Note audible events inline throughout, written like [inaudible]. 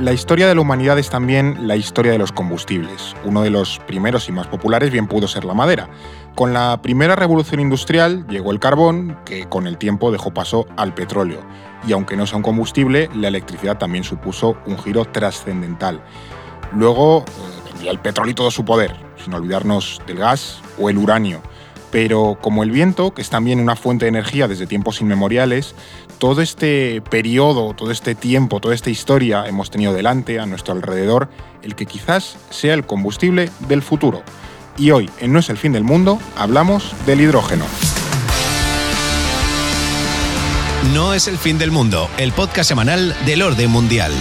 La historia de la humanidad es también la historia de los combustibles. Uno de los primeros y más populares bien pudo ser la madera. Con la primera revolución industrial llegó el carbón, que con el tiempo dejó paso al petróleo. Y aunque no sea un combustible, la electricidad también supuso un giro trascendental. Luego eh, tendría el petróleo y todo su poder, sin olvidarnos del gas o el uranio. Pero como el viento, que es también una fuente de energía desde tiempos inmemoriales, todo este periodo, todo este tiempo, toda esta historia hemos tenido delante, a nuestro alrededor, el que quizás sea el combustible del futuro. Y hoy, en No es el fin del mundo, hablamos del hidrógeno. No es el fin del mundo, el podcast semanal del orden mundial.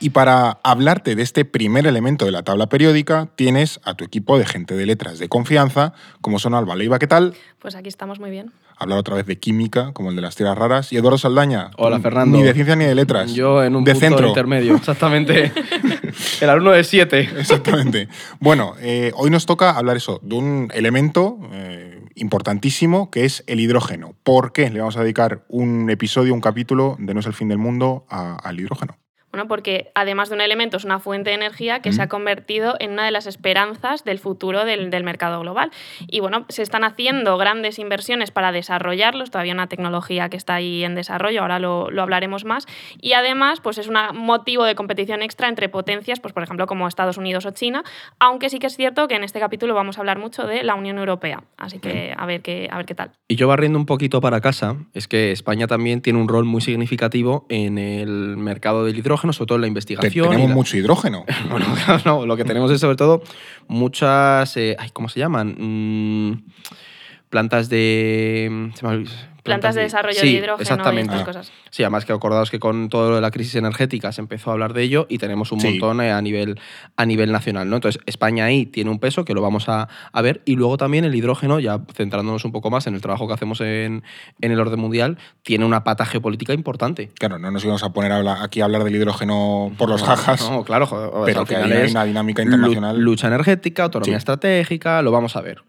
Y para hablarte de este primer elemento de la tabla periódica, tienes a tu equipo de gente de letras de confianza, como son Alba Leiva, ¿qué tal? Pues aquí estamos muy bien. Hablar otra vez de química, como el de las tierras raras. Y Eduardo Saldaña. Hola, Fernando. Ni de ciencia ni de letras. Yo en un de punto centro. intermedio, [laughs] exactamente. [laughs] el alumno de 7. Exactamente. Bueno, eh, hoy nos toca hablar eso, de un elemento eh, importantísimo que es el hidrógeno. ¿Por qué le vamos a dedicar un episodio, un capítulo de No es el fin del mundo a- al hidrógeno? Bueno, porque además de un elemento es una fuente de energía que se ha convertido en una de las esperanzas del futuro del, del mercado global. Y bueno, se están haciendo grandes inversiones para desarrollarlos, todavía una tecnología que está ahí en desarrollo, ahora lo, lo hablaremos más. Y además, pues es un motivo de competición extra entre potencias, pues por ejemplo como Estados Unidos o China, aunque sí que es cierto que en este capítulo vamos a hablar mucho de la Unión Europea. Así que a ver qué, a ver qué tal. Y yo barriendo un poquito para casa, es que España también tiene un rol muy significativo en el mercado del hidrógeno, sobre todo en la investigación. tenemos la- mucho hidrógeno. [laughs] Bueno, no, lo que tenemos es sobre todo muchas. eh, ay, ¿Cómo se llaman? Mm, plantas de. Plantas de desarrollo sí, de hidrógeno Exactamente. y estas Ah. cosas. Sí, además que acordaos que con todo lo de la crisis energética se empezó a hablar de ello y tenemos un Sí. montón eh, a, nivel, a nivel nacional. ¿no? Entonces, España ahí tiene un peso que lo vamos a, a ver. Y luego también el hidrógeno, ya centrándonos un poco más en el trabajo que hacemos en, en el orden mundial, tiene una pata geopolítica importante. Claro, no nos íbamos a poner a hablar- aquí a hablar del hidrógeno por los jajas. No, claro, joder, o sea, Pero al que final hay es una dinámica internacional. Lucha energética, autonomía Sí. estratégica, lo vamos a ver.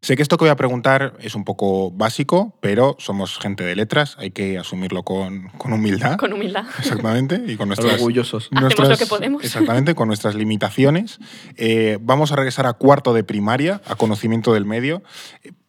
Sé que esto que voy a preguntar es un poco básico, pero somos gente de letras, hay que asumirlo con, con humildad. Con humildad. Exactamente, y con [laughs] nuestras, Orgullosos. Hacemos lo que podemos. Exactamente, con nuestras limitaciones. Eh, vamos a regresar a cuarto de primaria, a conocimiento del medio.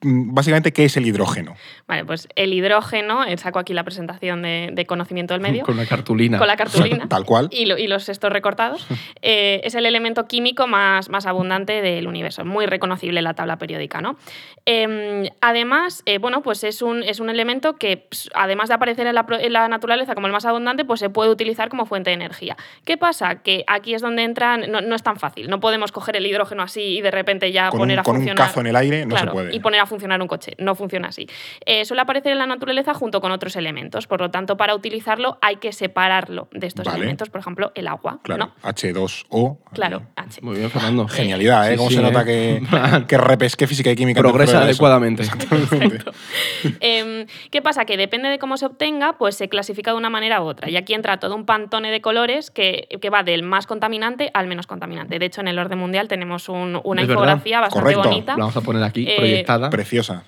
Mm, Básicamente, ¿qué es el hidrógeno? Vale, pues el hidrógeno, eh, saco aquí la presentación de, de conocimiento del [laughs] medio, Con la cartulina. con la cartulina [laughs] Tal cual. y, lo- y los estos recortados, [laughs] eh, es el elemento químico más, más abundante del universo, muy reconocible en la tabla periódica. ¿no? Eh, además, eh, bueno, pues es un, es un elemento que, además de aparecer en la, pro- en la naturaleza como el más abundante, pues se puede utilizar como fuente de energía. ¿Qué pasa? Que aquí es donde entran, no, no es tan fácil, no podemos coger el hidrógeno así y de repente ya Con poner un, a con un funcionar. cazo en el aire no Claro, se puede. Y poner a funcionar un coche. No funciona así. Eh, suele aparecer en la naturaleza junto con otros elementos. Por lo tanto, para utilizarlo hay que separarlo de estos Vale. elementos. Por ejemplo, el agua. Claro, ¿no? H2O. Claro, H. Muy bien, Fernando. Genialidad, ¿eh? Sí, ¿Cómo sí, se ¿eh? nota que, [laughs] que repesqué física y química? Progresa adecuadamente. Exactamente. [laughs] Em, ¿Qué pasa? Que depende de cómo se obtenga, pues se clasifica de una manera u otra. Y aquí entra todo un pantone de colores que, que va del más contaminante al menos contaminante. De hecho, en el orden mundial tenemos un- una Es verdad. infografía bastante Correcto. bonita. La vamos a poner aquí, Eh, proyectada. Preciosa.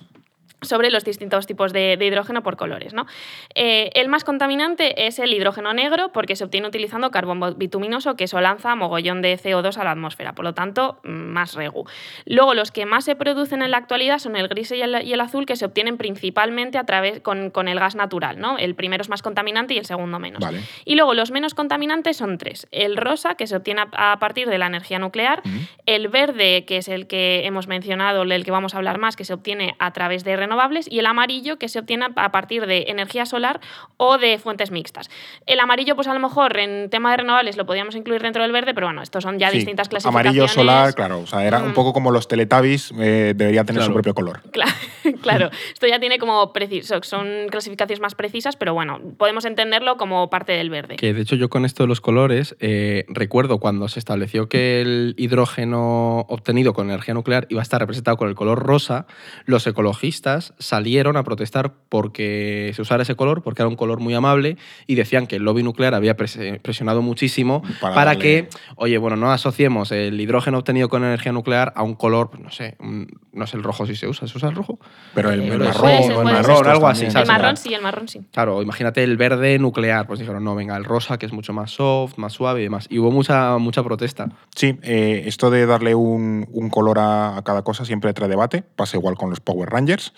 Sobre los distintos tipos de, de hidrógeno por colores. ¿no? Eh, el más contaminante es el hidrógeno negro porque se obtiene utilizando carbón bituminoso que eso lanza mogollón de CO2 a la atmósfera, por lo tanto, más regu. Luego, los que más se producen en la actualidad son el gris y el, y el azul que se obtienen principalmente a través con, con el gas natural. ¿no? El primero es más contaminante y el segundo menos. Vale. Y luego los menos contaminantes son tres. El rosa, que se obtiene a a partir de la energía nuclear. El verde, que es el que hemos mencionado, el que vamos a hablar más, que se obtiene a través de renovables. Y el amarillo, que se obtiene a partir de energía solar o de fuentes mixtas. El amarillo, pues a lo mejor en tema de renovables lo podríamos incluir dentro del verde, pero bueno, estos son ya Sí, distintas clasificaciones. Amarillo, solar, claro. O sea, era un Mm. poco como los Teletubbies, eh, debería tener su propio color. [laughs] Cla- Claro, esto ya tiene como preciso, son clasificaciones más precisas, pero bueno, podemos entenderlo como parte del verde. Que de hecho yo con esto de los colores eh, recuerdo cuando se estableció que el hidrógeno obtenido con energía nuclear iba a estar representado con el color rosa, los ecologistas salieron a protestar porque se usara ese color, porque era un color muy amable y decían que el lobby nuclear había pres- presionado muchísimo Para que, oye, bueno, no asociemos el hidrógeno obtenido con energía nuclear a un color, pues, no sé, un- no sé el rojo si se usa, ¿se usa el rojo? Pero el, Eh, el puede marrón, ser, o el marrón, algo así. El marrón sí, el marrón sí. Claro, imagínate el verde nuclear, pues dijeron, no, venga, el rosa que es mucho más soft, más suave y demás. Y hubo mucha, mucha protesta. Sí, eh, esto de darle un, un color a, a cada cosa siempre trae debate. Pasa igual con los Power Rangers,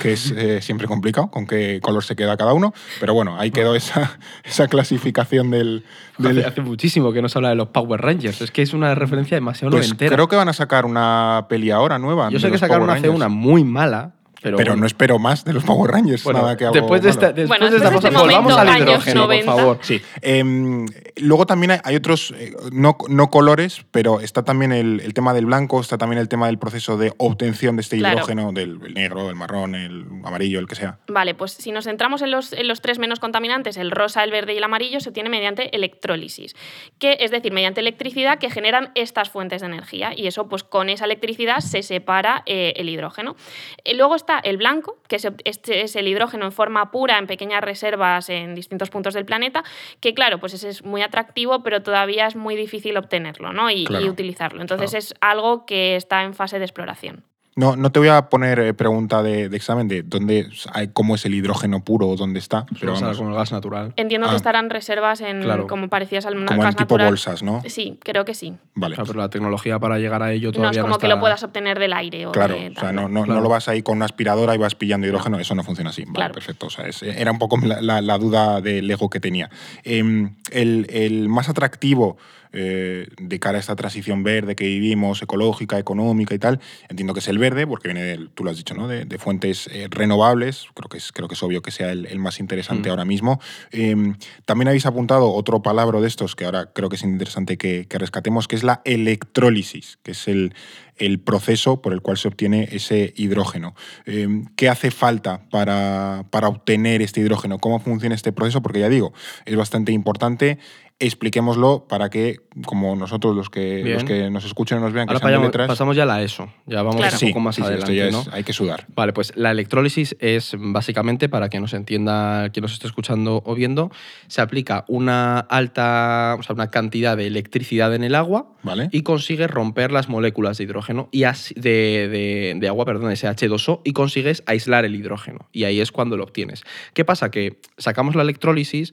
que es eh, siempre complicado con qué color se queda cada uno. Pero bueno, ahí quedó esa, [laughs] esa clasificación del. del- Hace, hace muchísimo que no se habla de los Power Rangers. Es que es una referencia demasiado pues noventera. creo que van a sacar una peli ahora nueva. Yo sé que sacaron hace una muy mala, pero, Pero bueno. no espero más de los Power Rangers. Bueno, nada que después de esta, malo. después Bueno, de esta después de cosa, este volvamos momento, al hidrógeno, 90. por favor. Sí. Em, luego también hay, hay otros, eh, no, no colores, pero está también el, el tema del blanco, está también el tema del proceso de obtención de este Claro. hidrógeno, del el negro, el marrón, el amarillo, el que sea. Vale, pues si nos centramos en los, en los tres menos contaminantes, el rosa, el verde y el amarillo, se obtiene mediante electrólisis, que es decir, mediante electricidad que generan estas fuentes de energía. Y eso, pues con esa electricidad se separa eh, el hidrógeno. Eh, luego está el blanco, que es, este es el hidrógeno en forma pura, en pequeñas reservas en distintos puntos del planeta, que claro, pues ese es muy atractivo, pero todavía es muy difícil obtenerlo ¿no? y, Claro. y utilizarlo. Entonces Claro. es algo que está en fase de exploración. No, no te voy a poner eh, pregunta de, de examen de dónde, hay- cómo es el hidrógeno puro o dónde está, pero Pero vamos, como el gas natural. Entiendo Ah. que estarán reservas en Claro. como parecidas al como en gas tipo natural. bolsas, ¿no? Sí, creo que sí. Vale. Pero la tecnología para llegar a ello No todavía es como que está- lo puedas obtener del aire o Claro, de o sea, no, no, Claro. no lo vas ahí con una aspiradora y vas pillando hidrógeno, eso no funciona así. Vale, Claro. perfecto. O sea, es- era un poco la, la- la duda del ego que tenía. Em, el, el más atractivo eh, de cara a esta transición verde que vivimos, ecológica, económica y tal, entiendo que es el verde, porque viene, del- tú lo has dicho, ¿no? de, de fuentes eh, renovables. Creo que, es, creo que es obvio que sea el, el más interesante Mm. ahora mismo. Em, también habéis apuntado otro palabra de estos que ahora creo que es interesante que, que rescatemos, que es la electrólisis, que es el, el proceso por el cual se obtiene ese hidrógeno. Eh, ¿Qué hace falta para, para obtener este hidrógeno? ¿Cómo funciona este proceso? Porque ya digo, es bastante importante. Expliquémoslo para que, como nosotros, los que, Bien. los que nos escuchen y nos vean, que Ahora sean de pasamos, letras. pasamos ya a la ESO. Ya vamos Claro. un Sí, poco más sí, sí, esto adelante, ya ¿no? es- hay que sudar. Vale, pues la electrólisis es básicamente, para que nos entienda quien nos esté escuchando o viendo, se aplica una alta, o sea, una cantidad de electricidad en el agua ¿Vale? y consigue romper las moléculas de hidrógeno y así- de, de- de agua, perdón, ese H2O, y consigues aislar el hidrógeno. Y ahí es cuando lo obtienes. ¿Qué pasa? Que sacamos la electrólisis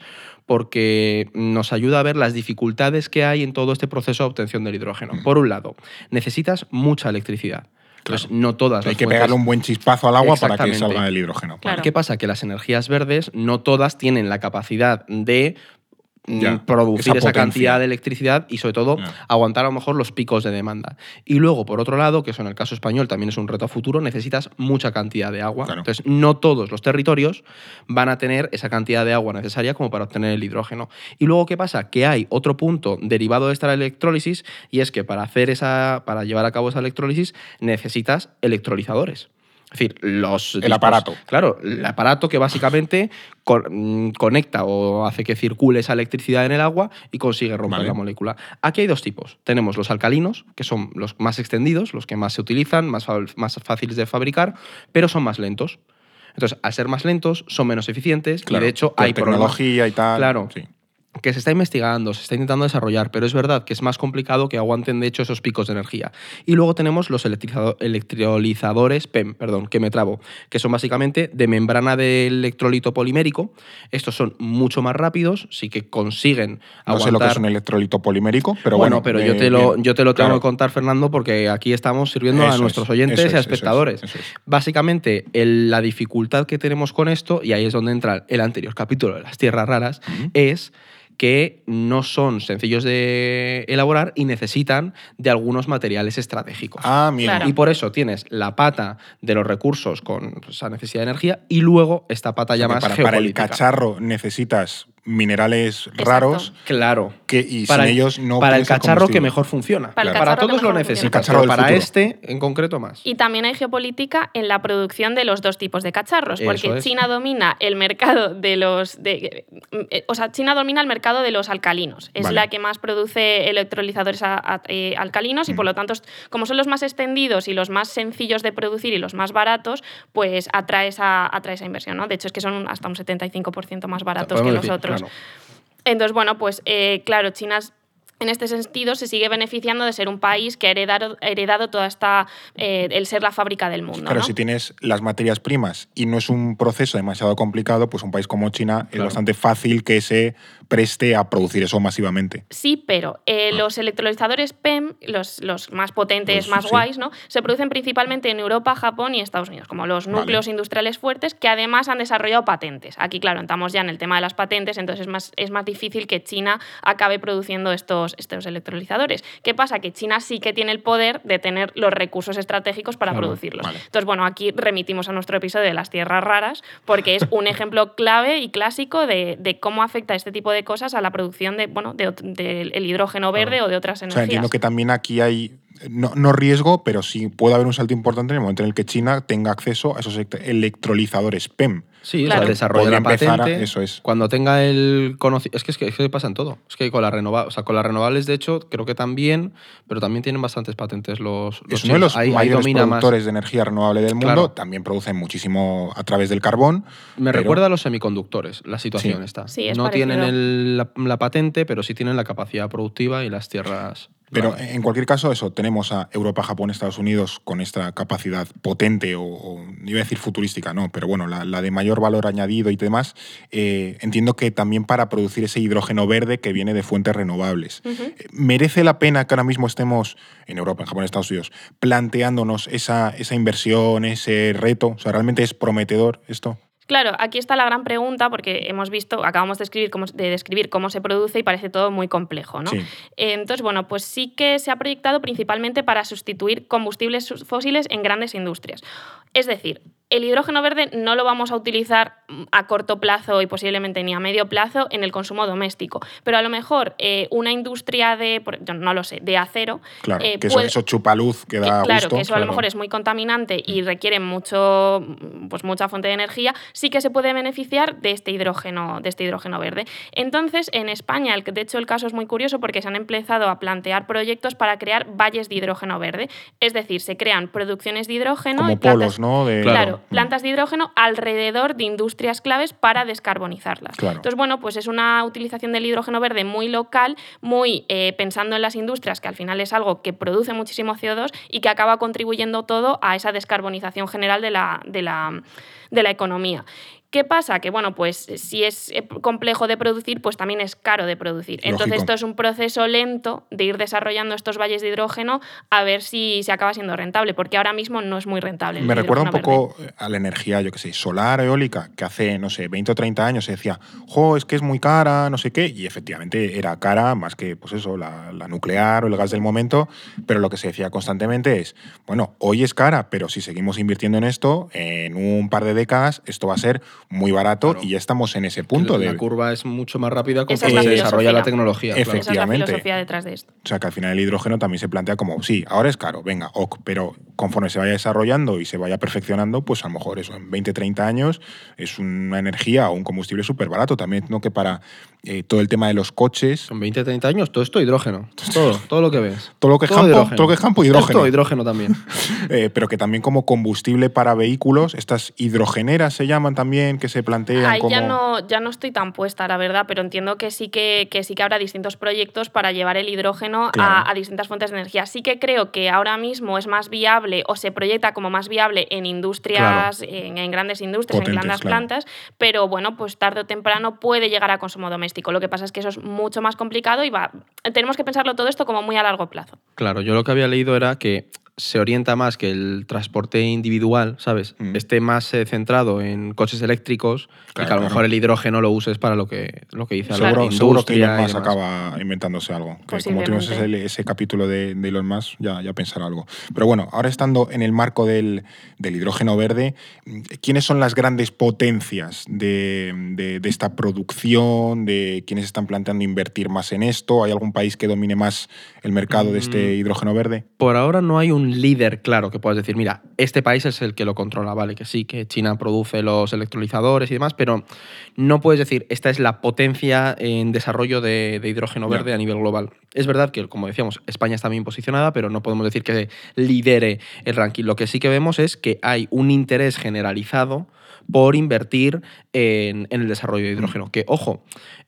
porque nos ayuda a ver las dificultades que hay en todo este proceso de obtención del hidrógeno. Por un lado, necesitas mucha electricidad. Entonces, no todas Hay las que fuentes- pegarle un buen chispazo al agua para que salga el hidrógeno. Claro. ¿Qué pasa? Que las energías verdes no todas tienen la capacidad de Ya, producir esa cantidad de electricidad y sobre todo Ya. aguantar a lo mejor los picos de demanda. Y luego, por otro lado, que eso en el caso español también es un reto a futuro, necesitas mucha cantidad de agua. Claro. Entonces, no todos los territorios van a tener esa cantidad de agua necesaria como para obtener el hidrógeno. Y luego, ¿qué pasa? Que hay otro punto derivado de esta electrólisis y es que para hacer esa, para llevar a cabo esa electrólisis necesitas electrolizadores. Es decir, los El aparato. Claro, el aparato que básicamente con- mm, conecta o hace que circule esa electricidad en el agua y consigue romper Vale. la molécula. Aquí hay dos tipos. Tenemos los alcalinos, que son los más extendidos, los que más se utilizan, más, más fáciles de fabricar, pero son más lentos. Entonces, al ser más lentos, son menos eficientes Claro, y de hecho hay problemas tecnología y tal. Claro. sí. Que se está investigando, se está intentando desarrollar, pero es verdad que es más complicado que aguanten de hecho esos picos de energía. Y luego tenemos los electrolizadores PEM, perdón, que me trabo, que son básicamente de membrana de electrolito polimérico. Estos son mucho más rápidos, sí que consiguen No aguantar. sé lo que es un electrolito polimérico, pero bueno, bueno. pero eh, yo te lo, bien. yo te lo tengo Claro. que contar, Fernando, porque aquí estamos sirviendo Eso a es, nuestros oyentes y a es, espectadores. eso es. Básicamente, el- la dificultad que tenemos con esto, y ahí es donde entra el anterior capítulo de las tierras raras, es que no son sencillos de elaborar y necesitan de algunos materiales estratégicos. Ah, mira. Claro. Y por eso tienes la pata de los recursos con esa necesidad de energía y luego esta pata ya más para, para el geopolítica. cacharro necesitas minerales raros Claro. que, y para, sin ellos no para el cacharro que mejor funciona. Para todos lo pero del para futuro. este en concreto más. Y también hay geopolítica en la producción de los dos tipos de cacharros, porque es. China domina el mercado de los. De, eh, o sea, China domina el mercado de los alcalinos. Es Vale. la que más produce electrolizadores a- a- eh, alcalinos y por Mm. lo tanto, como son los más extendidos y los más sencillos de producir y los más baratos, pues atrae esa, atrae esa inversión. ¿no? De hecho, es que son hasta un 75% más baratos que los decir, Entonces, bueno, pues eh, claro, China en este sentido, se sigue beneficiando de ser un país que ha heredado, heredado toda esta. Eh, el ser la fábrica del mundo. Claro, ¿no? si tienes las materias primas y no es un proceso demasiado complicado, pues un país como China es bastante fácil que se preste a producir eso masivamente. Sí, pero eh, Ah. los electrolizadores PEM, los, los más potentes, más sí. guays, ¿no? Se producen principalmente en Europa, Japón y Estados Unidos, como los Vale. núcleos industriales fuertes que además han desarrollado patentes. Aquí, claro, estamos ya en el tema de las patentes, entonces es más, es más difícil que China acabe produciendo estos, estos electrolizadores. ¿Qué pasa? Que China sí que tiene el poder de tener los recursos estratégicos para Claro, producirlos. vale. Entonces, bueno, aquí remitimos a nuestro episodio de las tierras raras, porque es un [laughs] ejemplo clave y clásico de, de cómo afecta este tipo de cosas a la producción de, bueno, de del el hidrógeno verde o de otras O sea, energías. entiendo que también aquí hay, no, no riesgo, pero sí puede haber un salto importante en el momento en el que China tenga acceso a esos elect- electrolizadores PEM. Sí, Claro. o sea, desarrolla Podría la empezar a- patente. eso es. Cuando tenga el conocimiento. Es que, es que es que pasa en todo. Es que con, la renova... o sea, con las renovables, de hecho, creo que también, pero también tienen bastantes patentes los. los es uno de los Ahí- ahí mayores más. productores de energía renovable del mundo. Claro. También producen muchísimo a través del carbón. Me pero- recuerda a los semiconductores, la situación Sí. está. Sí, es no parecido. tienen el- la, la patente, pero sí tienen la capacidad productiva y las tierras. Pero Vale. en cualquier caso, eso, tenemos a Europa, Japón, Estados Unidos con esta capacidad potente o, o iba a decir futurística, no, pero bueno, la, la de mayor valor añadido y demás. eh, entiendo que también para producir ese hidrógeno verde que viene de fuentes renovables. Eh, ¿Merece la pena que ahora mismo estemos en Europa, en Japón, Estados Unidos, planteándonos esa, esa inversión, ese reto? O sea, ¿realmente es prometedor esto? Claro, aquí está la gran pregunta porque hemos visto, acabamos de, escribir cómo, de describir cómo se produce y parece todo muy complejo, ¿no? Sí. Eh, Entonces, bueno, pues sí que se ha proyectado principalmente para sustituir combustibles fósiles en grandes industrias. Es decir, el hidrógeno verde no lo vamos a utilizar mm, a corto plazo y posiblemente ni a medio plazo en el consumo doméstico, pero a lo mejor eh, una industria de, no lo sé, de acero, Claro, eh, que eso, puede- eso chupa luz, que que, da claro, gusto. que eso a lo mejor es muy contaminante y requiere mucho, pues mucha fuente de energía, sí que se puede beneficiar de este hidrógeno, de este hidrógeno verde. Entonces, en España, el, de hecho, el caso es muy curioso porque se han empezado a plantear proyectos para crear valles de hidrógeno verde. Es decir, se crean producciones de hidrógeno Como y plantas- polos, ¿no? De- Claro, Mm. Plantas de hidrógeno alrededor de industrias claves para descarbonizarlas. Claro. Entonces, bueno, pues es una utilización del hidrógeno verde muy local, muy eh, pensando en las industrias, que al final es algo que produce muchísimo CO2 y que acaba contribuyendo todo a esa descarbonización general de la, de la, de la economía. ¿Qué pasa? Que bueno, pues si es eh, complejo de producir, pues también es caro de producir. Entonces esto es un proceso lento de ir desarrollando estos valles de hidrógeno a ver si se acaba siendo rentable, porque ahora mismo no es muy rentable. Me recuerda un verde. poco a la energía, yo qué sé, solar, eólica, que hace, no sé, 20 o 30 años se decía, jo, es que es muy cara, no sé qué, y efectivamente era cara más que, pues eso, la, la nuclear o el gas del momento, pero lo que se decía constantemente es, bueno, hoy es cara, pero si seguimos invirtiendo en esto, en un par de décadas, esto va a ser muy barato Claro. y ya estamos en ese punto la de... curva es mucho más rápida es se la desarrolla la tecnología. claro. Esa es la Efectivamente. filosofía detrás de esto. O sea, que al final el hidrógeno también se plantea como, sí, ahora es caro, venga, ok, pero conforme se vaya desarrollando y se vaya perfeccionando, pues a lo mejor eso, en 20, 30 años es una energía o un combustible súper barato. También entiendo que para eh, todo el tema de los coches, Son 20, 30 años, todo esto hidrógeno. Todo, todo lo que ves. todo lo que es Todo campo, hidrógeno. todo lo que es campo, hidrógeno. Todo hidrógeno también. [laughs] Eh, pero que también como combustible para vehículos, estas hidrogeneras se llaman también, que se plantean Ahí como... ya no, ya no estoy tan puesta, la verdad, pero entiendo que sí que, que sí que habrá distintos proyectos para llevar el hidrógeno a- Claro. a, distintas fuentes de energía. Sí que creo que ahora mismo es más viable o se proyecta como más viable en industrias, en, en grandes industrias, Potentes, en grandes claro. plantas, pero bueno, pues tarde o temprano puede llegar a consumo doméstico. Lo que pasa es que eso es mucho más complicado y va, tenemos que pensarlo todo esto como muy a largo plazo. Claro, yo lo que había leído era que se orienta más que el transporte individual, ¿sabes? Mm. Esté más eh, centrado en coches eléctricos y que a lo claro. mejor el hidrógeno lo uses para lo que, lo que dice Seguro, la seguro que Elon Musk acaba inventándose algo. Que como tuvimos ese, ese capítulo de, de Elon Musk, ya, ya pensará algo. Pero bueno, ahora estando en el marco del, del hidrógeno verde, ¿quiénes son las grandes potencias de, de- de esta producción? ¿De quiénes están planteando invertir más en esto? ¿Hay algún país que domine más el mercado de este Mm. hidrógeno verde? Por ahora no hay un líder claro que puedas decir, mira, este país es el que lo controla, vale, que sí, que China produce los electrolizadores y demás, pero no puedes decir, esta es la potencia en desarrollo de, de hidrógeno verde a nivel global. Es verdad que, como decíamos, España está bien posicionada, pero no podemos decir que lidere el ranking. Lo que sí que vemos es que hay un interés generalizado por invertir en, en el desarrollo de hidrógeno. Que, ojo,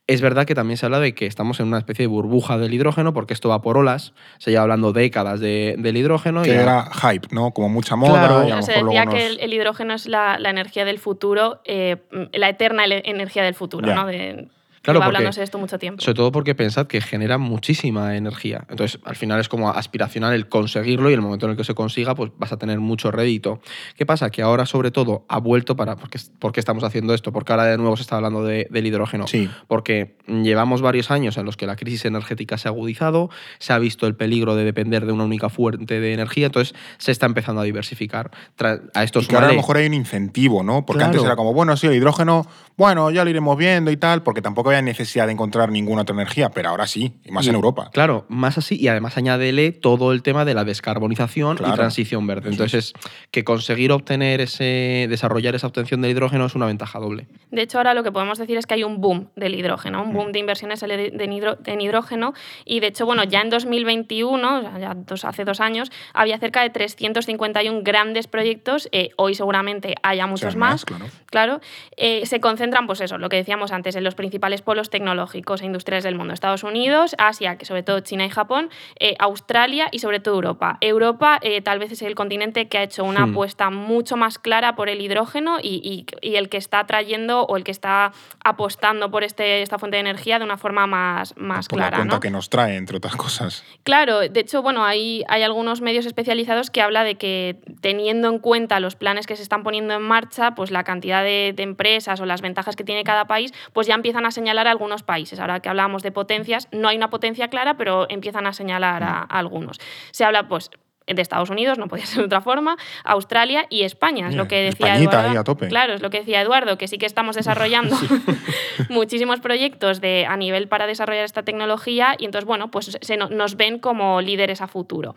Es verdad que también se habla de que estamos en una especie de burbuja del hidrógeno, porque esto va por olas. Se lleva hablando décadas de- del hidrógeno. Que y era hype, ¿no? Como mucha moda. Claro. y a lo se mejor decía luego que nos- el, hidrógeno es la, la energía del futuro, eh, la eterna energía del futuro. ¿no? De, Claro, lleva porque- hablándose de esto mucho tiempo. Sobre todo porque pensad que genera muchísima energía. Entonces, al final es como aspiracional el conseguirlo y el momento en el que se consiga, pues vas a tener mucho rédito. ¿Qué pasa? Que ahora, sobre todo, ha vuelto para. ¿Por qué, por qué estamos haciendo esto? Porque ahora de nuevo se está hablando de- del hidrógeno. Sí. Porque llevamos varios años en los que la crisis energética se ha agudizado, se ha visto el peligro de depender de una única fuente de energía, entonces se está empezando a diversificar. Tra- A esto Y que ahora a lo mejor hay un incentivo, ¿no? Porque antes era como, bueno, sí, el hidrógeno, bueno, ya lo iremos viendo y tal, porque tampoco había necesidad de encontrar ninguna otra energía, pero ahora sí, y más Y- en Europa. Claro, más así, y además añádele todo el tema de la descarbonización Claro. y transición verde. Entonces, que conseguir obtener ese, desarrollar esa obtención del hidrógeno es una ventaja doble. De hecho, ahora lo que podemos decir es que hay un boom del hidrógeno, un Mm. boom de inversiones en hidrógeno. Y de hecho, bueno, ya en 2021, o sea, ya dos- hace dos años, había cerca de 351 grandes proyectos. eh, hoy seguramente haya muchos más. claro. Claro, eh, se concentran, pues eso, lo que decíamos antes, en los principales polos tecnológicos e industriales del mundo. Estados Unidos, Asia, que sobre todo China y Japón, eh, Australia y sobre todo Europa. Europa eh, tal vez es el continente que ha hecho una Hmm. apuesta mucho más clara por el hidrógeno y, y- y el que está trayendo o el que está apostando por este, esta fuente de energía de una forma más, más Por clara. la cuenta ¿no? que nos trae, entre otras cosas. Claro, de hecho, bueno, hay, hay algunos medios especializados que habla de que teniendo en cuenta los planes que se están poniendo en marcha, pues la cantidad de, de empresas o las ventajas que tiene cada país, pues ya empiezan a señalar a algunos países. Ahora que hablábamos de potencias, no hay una potencia clara, pero empiezan a señalar a, a algunos. Se habla, pues, de Estados Unidos, no podía ser de otra forma, Australia y España, es lo Mira, que decía Españita Eduardo. ahí a tope. Claro, es lo que decía Eduardo, que sí que estamos desarrollando [laughs] muchísimos proyectos de, a nivel para desarrollar esta tecnología y entonces, bueno, pues se no- nos ven como líderes a futuro.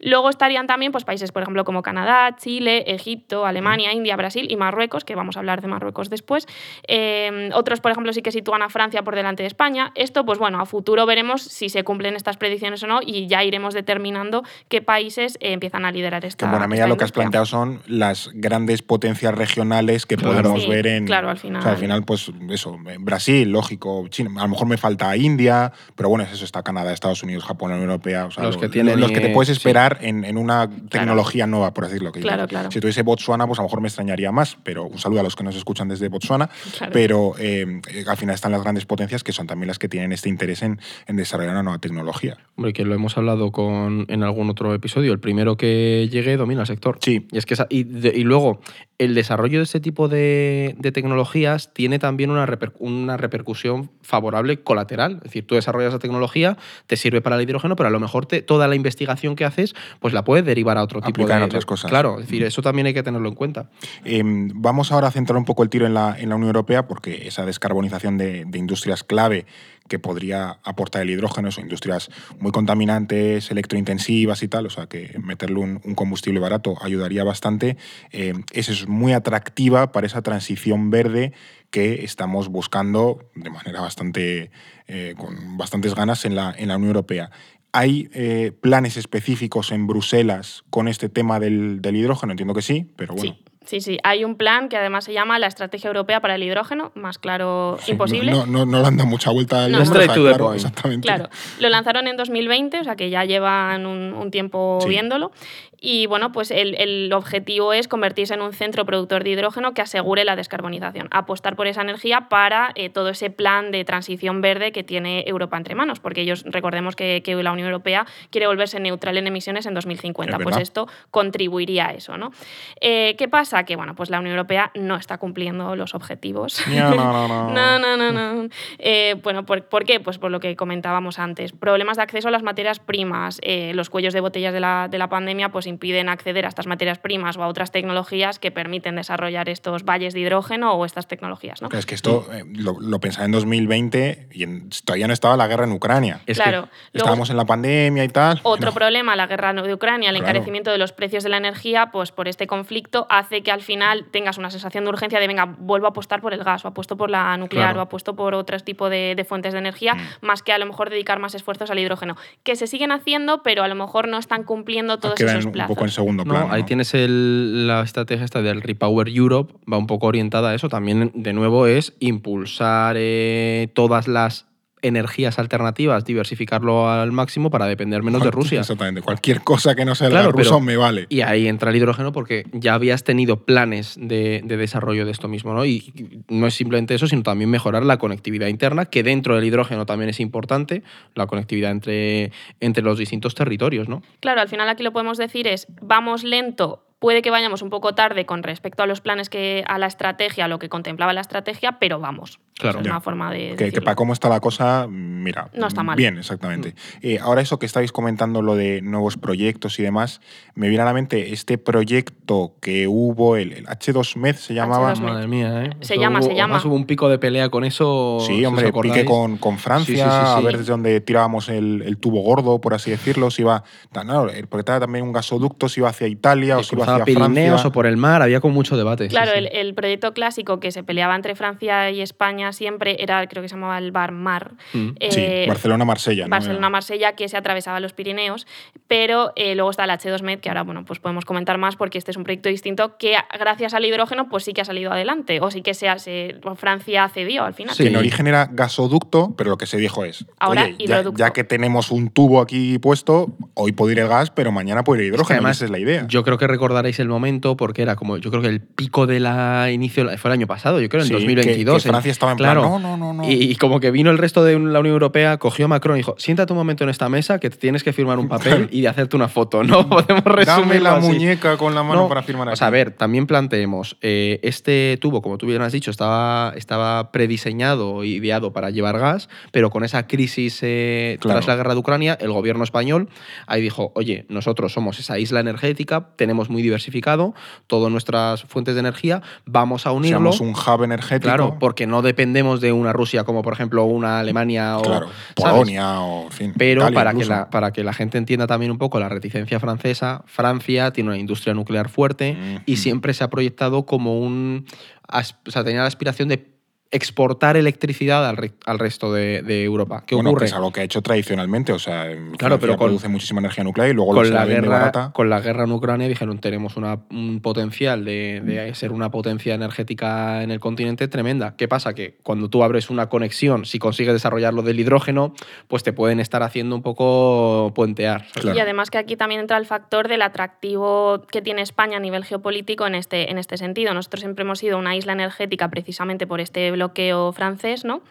Luego estarían también pues, países, por ejemplo, como Canadá, Chile, Egipto, Alemania, India, Brasil y Marruecos, que vamos a hablar de Marruecos después. Eh, otros, por ejemplo, sí que sitúan a Francia por delante de España. Esto, pues bueno, a futuro veremos si se cumplen estas predicciones o no y ya iremos determinando qué países eh, empiezan a liderar Que esta en buena medida lo que has planteado son las grandes potencias regionales que Claro. podemos Sí, ver en. claro, al final. O sea, al final, pues eso, en Brasil, lógico, China. A lo mejor me falta India, pero bueno, es eso, está Canadá, Estados Unidos, Japón, la Unión Europea. O sea, Los lo- que tienen, los que te puedes sí. esperar en, en una tecnología nueva, por decirlo. Que Claro, claro. Si tuviese Botswana, pues a lo mejor me extrañaría más, pero un saludo a los que nos escuchan desde Botswana. Claro. Pero eh, al final están las grandes potencias que son también las que tienen este interés en, en desarrollar una nueva tecnología. Hombre, que lo hemos hablado con, en algún otro episodio. El primero que llegue domina el sector. Sí. Y, es que y, de- y luego, el desarrollo de este tipo de, de tecnologías tiene también una, reper- una repercusión favorable colateral. Es decir, tú desarrollas la tecnología, te sirve para el hidrógeno, pero a lo mejor te- toda la investigación que haces pues la puedes derivar a otro tipo de en otras cosas. Claro, es decir, eso también hay que tenerlo en cuenta. Eh, vamos ahora a centrar un poco el tiro en la, en la Unión Europea porque esa descarbonización de, de industrias clave que podría aportar el hidrógeno, son industrias muy contaminantes, electrointensivas y tal, o sea que meterle un, combustible barato ayudaría bastante. Eh, esa es muy atractiva para esa transición verde que estamos buscando de manera bastante, eh, con bastantes ganas en la, en la Unión Europea. ¿Hay eh, planes específicos en Bruselas con este tema del, del hidrógeno? Entiendo que sí, pero bueno. Sí, sí. Hay un plan que además se llama la Estrategia Europea para el Hidrógeno, más claro Sí, imposible. No, no, no le han dado mucha vuelta al No, nombre, o sea, claro. Exactamente. Claro, lo lanzaron en 2020, o sea que ya llevan un, un tiempo Sí. viéndolo. Y bueno, pues el, el objetivo es convertirse en un centro productor de hidrógeno que asegure la descarbonización, apostar por esa energía para eh, todo ese plan de transición verde que tiene Europa entre manos, porque ellos recordemos que, que la Unión Europea quiere volverse neutral en emisiones en 2050, Es pues esto contribuiría a eso, ¿no? Eh, ¿Qué pasa? Que bueno, pues la Unión Europea no está cumpliendo los objetivos. No, no, no, no. [laughs] No, no, no, no. Eh, bueno, ¿por, por qué? Pues por lo que comentábamos antes. Problemas de acceso a las materias primas. Eh, los cuellos de botellas de la, de la pandemia pues impiden acceder a estas materias primas o a otras tecnologías que permiten desarrollar estos valles de hidrógeno o estas tecnologías. ¿no? Pero Es que esto eh, lo, lo pensaba en 2020 y en- todavía no estaba la guerra en Ucrania. Es que- claro. Luego, Estábamos en la pandemia y tal. otro No. problema, la guerra de Ucrania, el Claro. encarecimiento de los precios de la energía, pues por este conflicto hace que al final tengas una sensación de urgencia de, venga, vuelvo a apostar por el gas, o apuesto por la nuclear, Claro. o apuesto por otro tipo de, de fuentes de energía, Mm. más que a lo mejor dedicar más esfuerzos al hidrógeno. Que se siguen haciendo, pero a lo mejor no están cumpliendo todos esos un plazos. poco en segundo No, plano. ahí ¿no? tienes el- la estrategia esta del Repower Europe, va un poco orientada a eso. También, de nuevo, es impulsar eh, todas las energías alternativas, diversificarlo al máximo para depender menos de Rusia. Exactamente. Cualquier cosa que no sea Claro, la pero- me vale. Y ahí entra el hidrógeno porque ya habías tenido planes de, de desarrollo de esto mismo, ¿no? Y no es simplemente eso, sino también mejorar la conectividad interna, que dentro del hidrógeno también es importante, la conectividad entre, entre los distintos territorios, ¿no? Claro, al final aquí lo podemos decir es, vamos lento, puede que vayamos un poco tarde con respecto a los planes que, a la estrategia, a lo que contemplaba la estrategia, pero vamos. Claro. Esa es una forma de Que, para cómo está la cosa, mira. No está mal. Bien, exactamente. Eh, ahora eso que estáis comentando, lo de nuevos proyectos y demás, me viene a la mente este proyecto que hubo, el, el H2Med se llamaba. H2Med. Madre mía, ¿eh? Se llama, hubo- se llama. además hubo un pico de pelea con eso. Sí, hombre, pique con, con Francia, Sí, sí, sí, a ver desde dónde tirábamos el, el tubo gordo, por así decirlo, si iba, tan- no, porque estaba también un gasoducto, si iba hacia Italia o si iba hacia Pirineos Francia. o por el mar, había como mucho debate. sí, Claro, sí. El, el proyecto clásico que se peleaba entre Francia y España siempre era, creo que se llamaba el Bar Mar. Mm. Sí, Eh, Barcelona-Marsella. ¿no? Barcelona-Marsella, que se atravesaba los Pirineos, pero eh, luego está el H2Med, que ahora bueno, pues podemos comentar más porque este es un proyecto distinto que gracias al hidrógeno pues sí que ha salido adelante, o sí que se, ha- se- Francia cedió al final. Sí. Que en origen era gasoducto, pero lo que se dijo es, Ahora, oye, ya, hidroducto. ya que tenemos un tubo aquí puesto, hoy puede ir el gas, pero mañana puede ir Es que hidrógeno, además, esa es la idea. Yo creo que recordaréis el momento porque era como, yo creo que el pico de la inicio fue el año pasado, yo creo, en Sí, que- 2022. que en- Francia estaba en claro, plan, no, no, no, no. Y, y como que vino el resto de la Unión Europea, cogió a Macron y dijo, siéntate un momento en esta mesa que tienes que firmar un papel y de hacerte una foto. No [laughs] podemos Dame resumirlo la así. muñeca con la mano No, para firmar O sea, a ver, también planteemos, eh, este tubo, como tú bien has dicho, estaba, estaba prediseñado y ideado para llevar gas, pero con esa crisis eh, Claro. tras la guerra de Ucrania, el gobierno español ahí dijo, oye, nosotros somos esa isla energética, tenemos muy diversificado todas nuestras fuentes de energía, vamos a unirlo. Seamos un hub energético. Claro, porque no dependemos de una Rusia como por ejemplo una Alemania o Claro, ¿sabes? Polonia o, en fin, Pero Italia para que, la, para que la gente entienda también un poco la reticencia francesa, Francia tiene una industria nuclear fuerte y Ujú. siempre se ha proyectado como un... O sea, tenía la aspiración de exportar electricidad al, re- al resto de, de Europa. ¿Qué bueno, que ocurre? es algo que ha hecho tradicionalmente. O sea, Claro, pero con- produce muchísima energía nuclear y luego lo con se la, guerra, barata. con la guerra en Ucrania dijeron tenemos una- un potencial de, de ser una potencia energética en el continente tremenda. ¿Qué pasa? Que cuando tú abres una conexión, si consigues desarrollar lo del hidrógeno, pues te pueden estar haciendo un poco puentear. Y además que aquí también entra el factor del atractivo que tiene España a nivel geopolítico en este, en este sentido. Nosotros siempre hemos sido una isla energética precisamente por este bloqueo francés, ¿no?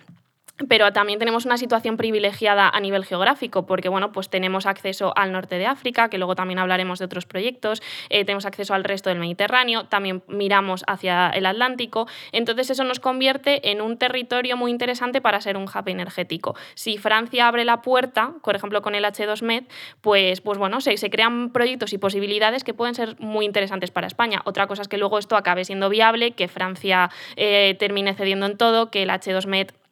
Pero también tenemos una situación privilegiada a nivel geográfico, porque bueno, pues tenemos acceso al norte de África, que luego también hablaremos de otros proyectos, eh, tenemos acceso al resto del Mediterráneo, también miramos hacia el Atlántico, entonces eso nos convierte en un territorio muy interesante para ser un hub energético. Si Francia abre la puerta, por ejemplo con el H2Med, pues, pues bueno, se, se crean proyectos y posibilidades que pueden ser muy interesantes para España. Otra cosa es que luego esto acabe siendo viable, que Francia eh, termine cediendo en todo, que el H2Med mm,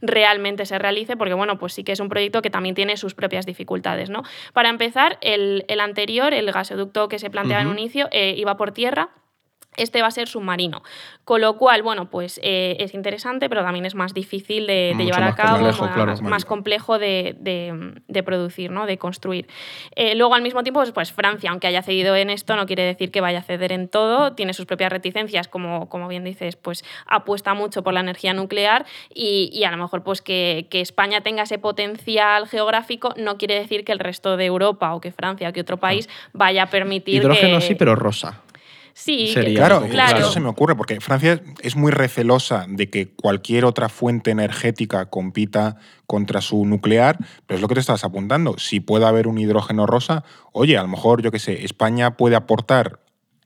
realmente se realice, porque bueno, pues sí que es un proyecto que también tiene sus propias dificultades. ¿no? Para empezar, el, el anterior, el gasoducto que se planteaba en un inicio, eh, iba por tierra. Este va a ser submarino. Con lo cual, bueno, pues eh, es interesante, pero también es más difícil de, llevar a cabo, complejo, más, claro. más complejo de, de- de producir, ¿no? de construir. Eh, luego, al mismo tiempo, pues, pues Francia, aunque haya cedido en esto, no quiere decir que vaya a ceder en todo, tiene sus propias reticencias, como, como bien dices, pues apuesta mucho por la energía nuclear y, y a lo mejor pues que, que España tenga ese potencial geográfico no quiere decir que el resto de Europa o que Francia o que otro país vaya a permitir Hidrógeno que... sí, pero rosa. Sí, Sería Claro, claro. eso se me ocurre, porque Francia es muy recelosa de que cualquier otra fuente energética compita contra su nuclear, pero es lo que te estabas apuntando. Si puede haber un hidrógeno rosa, oye, a lo mejor, yo qué sé, España puede aportar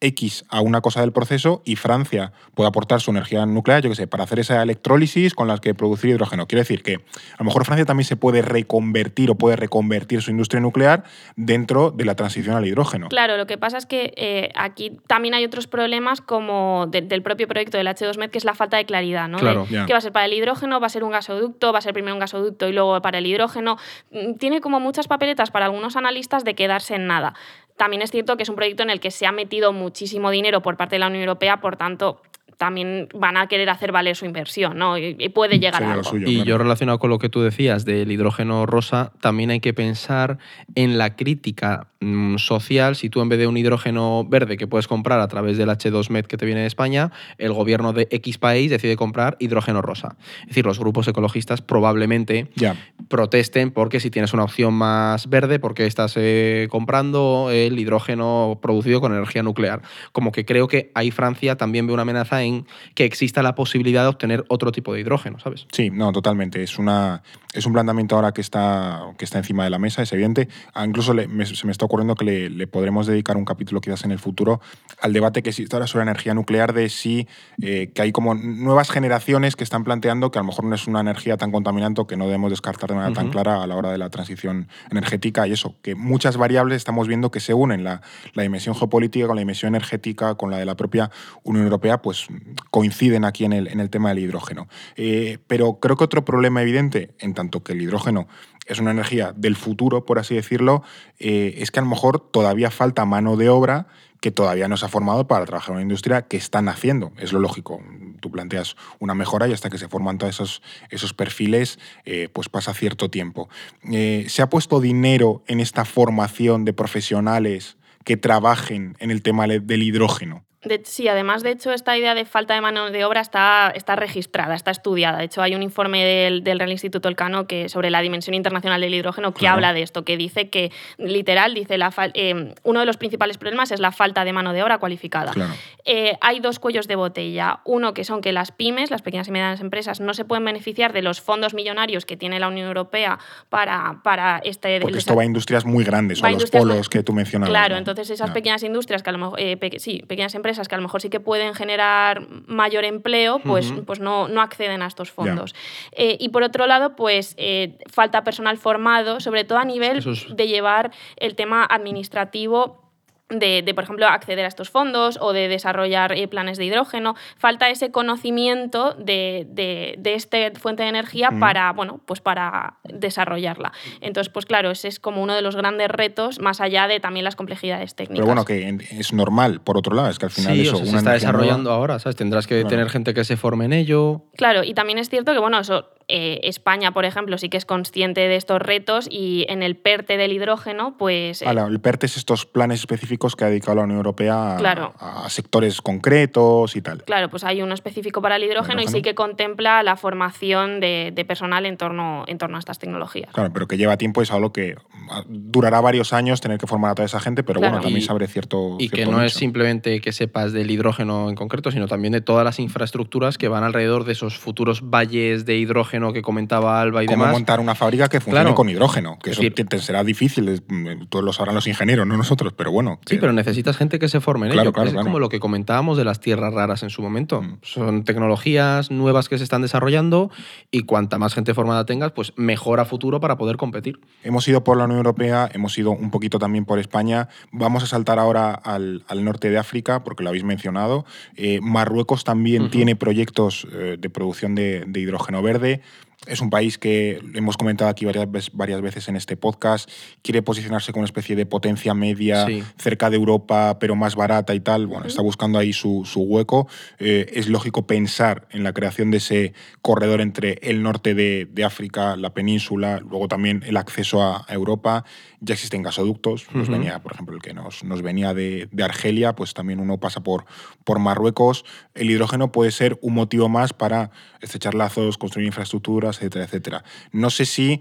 X a una cosa del proceso y Francia puede aportar su energía nuclear, yo qué sé, para hacer esa electrólisis con las que producir hidrógeno. Quiero decir que a lo mejor Francia también se puede reconvertir o puede reconvertir su industria nuclear dentro de la transición al hidrógeno. Claro, lo que pasa es que eh, aquí también hay otros problemas como de- del propio proyecto del H2Med, que es la falta de claridad, ¿no? Claro. De Ya. ¿Qué va a ser para el hidrógeno? ¿Va a ser un gasoducto? ¿Va a ser primero un gasoducto y luego para el hidrógeno? Mm, Tiene como muchas papeletas para algunos analistas de quedarse en nada. También es cierto que es un proyecto en el que se ha metido muchísimo dinero por parte de la Unión Europea, por tanto, también van a querer hacer valer su inversión, ¿no? Y, puede llegar a algo. y yo relacionado con lo que tú decías del hidrógeno rosa, también hay que pensar en la crítica mm, social. Si tú en vez de un hidrógeno verde que puedes comprar a través del H2Med que te viene de España, el gobierno de X país decide comprar hidrógeno rosa. Es decir, los grupos ecologistas probablemente protesten porque si tienes una opción más verde, porque estás eh, comprando el hidrógeno producido con energía nuclear. Como que creo que ahí Francia también ve una amenaza en que exista la posibilidad de obtener otro tipo de hidrógeno, ¿sabes? Sí, no, totalmente. Es, una, es un planteamiento ahora que está, que está encima de la mesa, es evidente. Ah, incluso se me está ocurriendo que le, podremos dedicar un capítulo quizás en el futuro al debate que existe ahora sobre energía nuclear, de si eh, que hay como nuevas generaciones que están planteando que a lo mejor no es una energía tan contaminante que no debemos descartar de manera tan clara a la hora de la transición energética y eso, que muchas variables estamos viendo que se unen, la, la dimensión geopolítica con la dimensión energética, con la de la propia Unión Europea, pues coinciden aquí en el, en el tema del hidrógeno. Eh, pero creo que otro problema evidente, en tanto que el hidrógeno es una energía del futuro, por así decirlo, eh, es que a lo mejor todavía falta mano de obra que todavía no se ha formado para trabajar en una industria que están haciendo. Es lo lógico. Tú planteas una mejora y hasta que se forman todos esos, esos perfiles, eh, pues pasa cierto tiempo. ¿Se ha puesto dinero en esta formación de profesionales que trabajen en el tema del hidrógeno? Sí, además, de hecho, esta idea de falta de mano de obra está, está registrada, está estudiada. De hecho, hay un informe del, del Real Instituto Elcano que, sobre la dimensión internacional del hidrógeno que habla de esto, que dice que, literal, dice la eh, uno de los principales problemas es la falta de mano de obra cualificada. Eh, hay dos cuellos de botella. Uno que son que las pymes, las pequeñas y medianas empresas, no se pueden beneficiar de los fondos millonarios que tiene la Unión Europea para, para este... Porque esto va a industrias muy grandes, o a los polos que tú mencionabas. Claro, entonces esas pequeñas industrias, que a lo mejor, eh, sí, pequeñas empresas que a lo mejor sí que pueden generar mayor empleo, pues, pues no, no, acceden a estos fondos. Eh, y por otro lado, pues eh, falta personal formado, sobre todo a nivel de llevar el tema administrativo de, por ejemplo, acceder a estos fondos o de desarrollar eh, planes de hidrógeno. Falta ese conocimiento de, de, esta fuente de energía para, bueno, pues para desarrollarla. Entonces, pues claro, ese es como uno de los grandes retos, más allá de también las complejidades técnicas. Pero bueno, que es normal, por otro lado, es que al final eso... se está desarrollando ahora, ¿sabes? Tendrás que tener gente que se forme en ello. Claro, y también es cierto que, bueno, eso eh, España, por ejemplo, sí que es consciente de estos retos y en el PERTE del hidrógeno, pues... Eh, el PERTE es estos planes específicos que ha dedicado la Unión Europea a, sectores concretos y tal. Claro, pues hay uno específico para el hidrógeno, y sí que contempla la formación de, personal en torno, en torno a estas tecnologías. Claro, pero que lleva tiempo y es algo que ah, durará varios años tener que formar a toda esa gente, pero bueno, también sabe cierto... Y que no es simplemente que sepas del hidrógeno en concreto, sino también de todas las infraestructuras que van alrededor de esos futuros valles de hidrógeno que comentaba Alba y ¿Cómo demás. montar una fábrica que funcione con hidrógeno? Que eso será difícil, mm, todos lo sabrán los ingenieros, no nosotros, pero bueno. Sí, pero necesitas gente que se forme en ello. es como lo que comentábamos de las tierras raras en su momento. Mm. Son tecnologías nuevas que se están desarrollando y cuanta más gente formada tengas, pues mejor a futuro para poder competir. Hemos ido por la Unión Europea, hemos ido un poquito también por España. Vamos a saltar ahora al, norte de África, porque lo habéis mencionado. Eh, Marruecos también tiene proyectos eh, de producción de hidrógeno verde es un país que hemos comentado aquí varias, varias veces en este podcast, quiere posicionarse como una especie de potencia media cerca de Europa, pero más barata y tal. Bueno, está buscando ahí su, hueco. Eh, es lógico pensar en la creación de ese corredor entre el norte de, África, la península, luego también el acceso a, Europa. Ya existen gasoductos, nos venía, por ejemplo, el que nos, nos venía de, Argelia, pues también uno pasa por, por Marruecos. El hidrógeno puede ser un motivo más para estrechar lazos, construir infraestructuras etcétera, etcétera. No sé si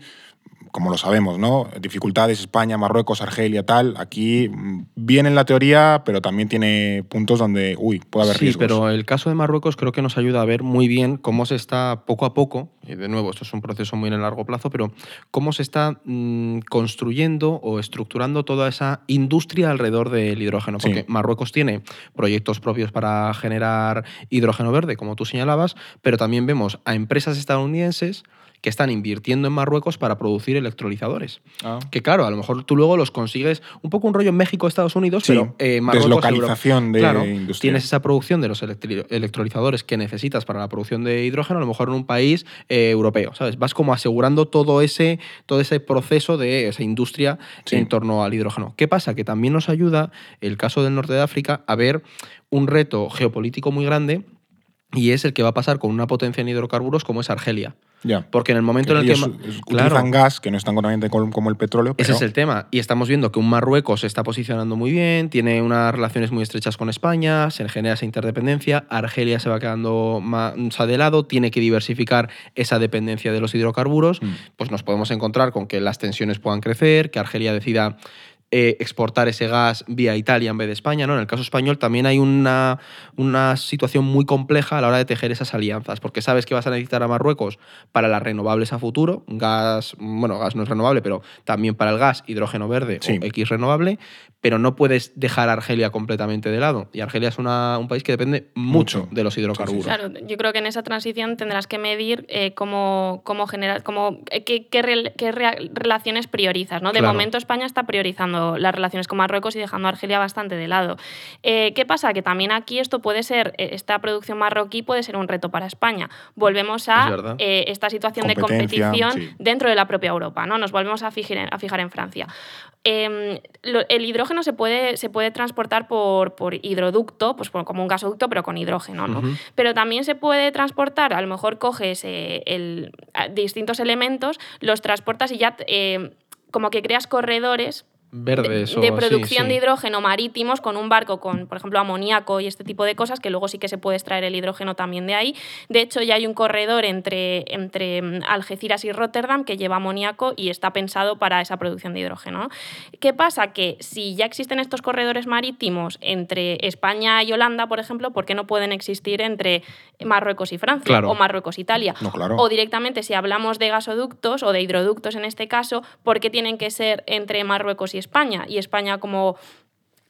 como lo sabemos, ¿no? Dificultades, España, Marruecos, Argelia, tal. Aquí viene en la teoría, pero también tiene puntos donde, uy, puede haber sí, pero el caso de Marruecos creo que nos ayuda a ver muy bien cómo se está poco a poco, y de nuevo, esto es un proceso muy en el largo plazo, pero cómo se está mm, construyendo o estructurando toda esa industria alrededor del hidrógeno. Porque Marruecos tiene proyectos propios para generar hidrógeno verde, como tú señalabas, pero también vemos a empresas estadounidenses que están invirtiendo en Marruecos para producir electrolizadores. Ah. Que claro, a lo mejor tú luego los consigues un poco un rollo en México, Estados Unidos, Sí, pero eh, Marruecos, deslocalización de claro, industria. Tienes esa producción de los electrolizadores que necesitas para la producción de hidrógeno, a lo mejor en un país eh, europeo, ¿sabes? Vas como asegurando todo ese, todo ese proceso de esa industria Sí. en torno al hidrógeno. ¿Qué pasa? Que también nos ayuda el caso del norte de África a ver un reto geopolítico muy grande y es el que va a pasar con una potencia en hidrocarburos como es Argelia. Ya. Porque en el momento en el que... Ellos ma- utilizan Claro. gas que no es tan contaminante como el petróleo. Ese es el tema. Y estamos viendo que un Marruecos se está posicionando muy bien, tiene unas relaciones muy estrechas con España, se genera esa interdependencia, Argelia se va quedando más de lado, tiene que diversificar esa dependencia de los hidrocarburos, Mm. pues nos podemos encontrar con que las tensiones puedan crecer, que Argelia decida eh, exportar ese gas vía Italia en vez de España. ¿no? En el caso español también hay una, una situación muy compleja a la hora de tejer esas alianzas, porque sabes que vas a necesitar a Marruecos para las renovables a futuro, gas, bueno, gas no es renovable, pero también para el gas, hidrógeno verde Sí. o X renovable, pero no puedes dejar a Argelia completamente de lado. Y Argelia es una- un país que depende mucho, Mucho. de los hidrocarburos. Claro, yo creo que en esa transición tendrás que medir eh, cómo, cómo generar, cómo, eh, qué, qué rel- qué rea- relaciones priorizas. ¿no? De Claro. momento España está priorizando las relaciones con Marruecos y dejando a Argelia bastante de lado. Eh, ¿Qué pasa? Que también aquí esto puede ser, esta producción marroquí puede ser un reto para España. Volvemos a eh, esta situación de competición sí. dentro de la propia Europa. ¿no? Nos volvemos a fijar en, a fijar en Francia. Em, lo- el hidrógeno se puede, se puede transportar por, por hidroducto, pues por- como un gasoducto, pero con hidrógeno. ¿no? Pero también se puede transportar, a lo mejor coges eh, el- distintos elementos, los transportas y ya eh, como que creas corredores Verdes de, de o sí, producción sí. de hidrógeno marítimos con un barco con, por ejemplo, amoníaco y este tipo de cosas, que luego sí que se puede extraer el hidrógeno también de ahí. De hecho, ya hay un corredor entre, entre mm, Algeciras y Rotterdam que lleva amoníaco y está pensado para esa producción de hidrógeno. ¿no? ¿Qué pasa? Que si ya existen estos corredores marítimos entre España y Holanda, por ejemplo, ¿por qué no pueden existir entre Marruecos y Francia Claro. o Marruecos-Italia? No, claro. O directamente, si hablamos de gasoductos o de hidroductos en este caso, ¿por qué tienen que ser entre Marruecos y España? Y España como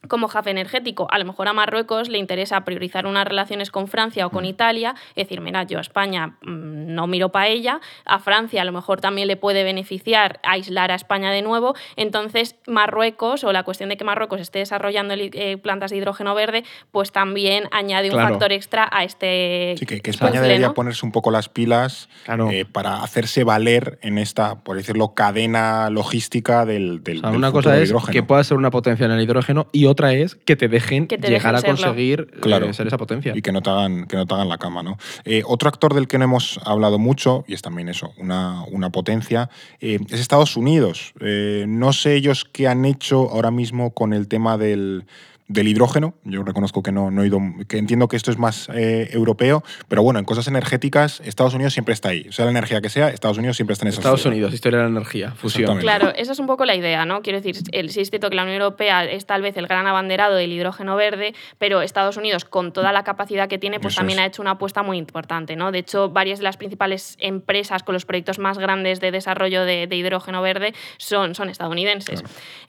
como hub energético. A lo mejor a Marruecos le interesa priorizar unas relaciones con Francia o Mm. con Italia, es decir, mira, yo a España mm, no miro para ella, a Francia a lo mejor también le puede beneficiar aislar a España de nuevo, entonces Marruecos o la cuestión de que Marruecos esté desarrollando eh, plantas de hidrógeno verde, pues también añade un Claro. factor extra a este Sí, que, que España puzzle, debería ¿no? ponerse un poco las pilas Claro. eh, para hacerse valer en esta, por decirlo, cadena logística del, del, O sea, del una cosa es hidrógeno. que pueda ser una potencia en el hidrógeno y otra es que te dejen Que te llegar dejen a conseguir eh, Claro. ser esa potencia. y que no te hagan, que no te hagan la cama. ¿no? Eh, otro actor del que no hemos hablado mucho, y es también eso, una, una potencia, eh, es Estados Unidos. Eh, no sé ellos qué han hecho ahora mismo con el tema del, del hidrógeno. Yo reconozco que no, no he ido, que entiendo que esto es más eh, europeo, pero bueno, en cosas energéticas, Estados Unidos siempre está ahí. Sea la energía que sea, Estados Unidos siempre está en esa Estados Unidos, historia de la energía, fusión. Claro, esa es un poco la idea, ¿no? Quiero decir, el, sí es cierto que la Unión Europea es tal vez el gran abanderado del hidrógeno verde, pero Estados Unidos, con toda la capacidad que tiene, pues Eso también es. ha hecho una apuesta muy importante, ¿no? De hecho, varias de las principales empresas con los proyectos más grandes de desarrollo de, de hidrógeno verde son, son estadounidenses.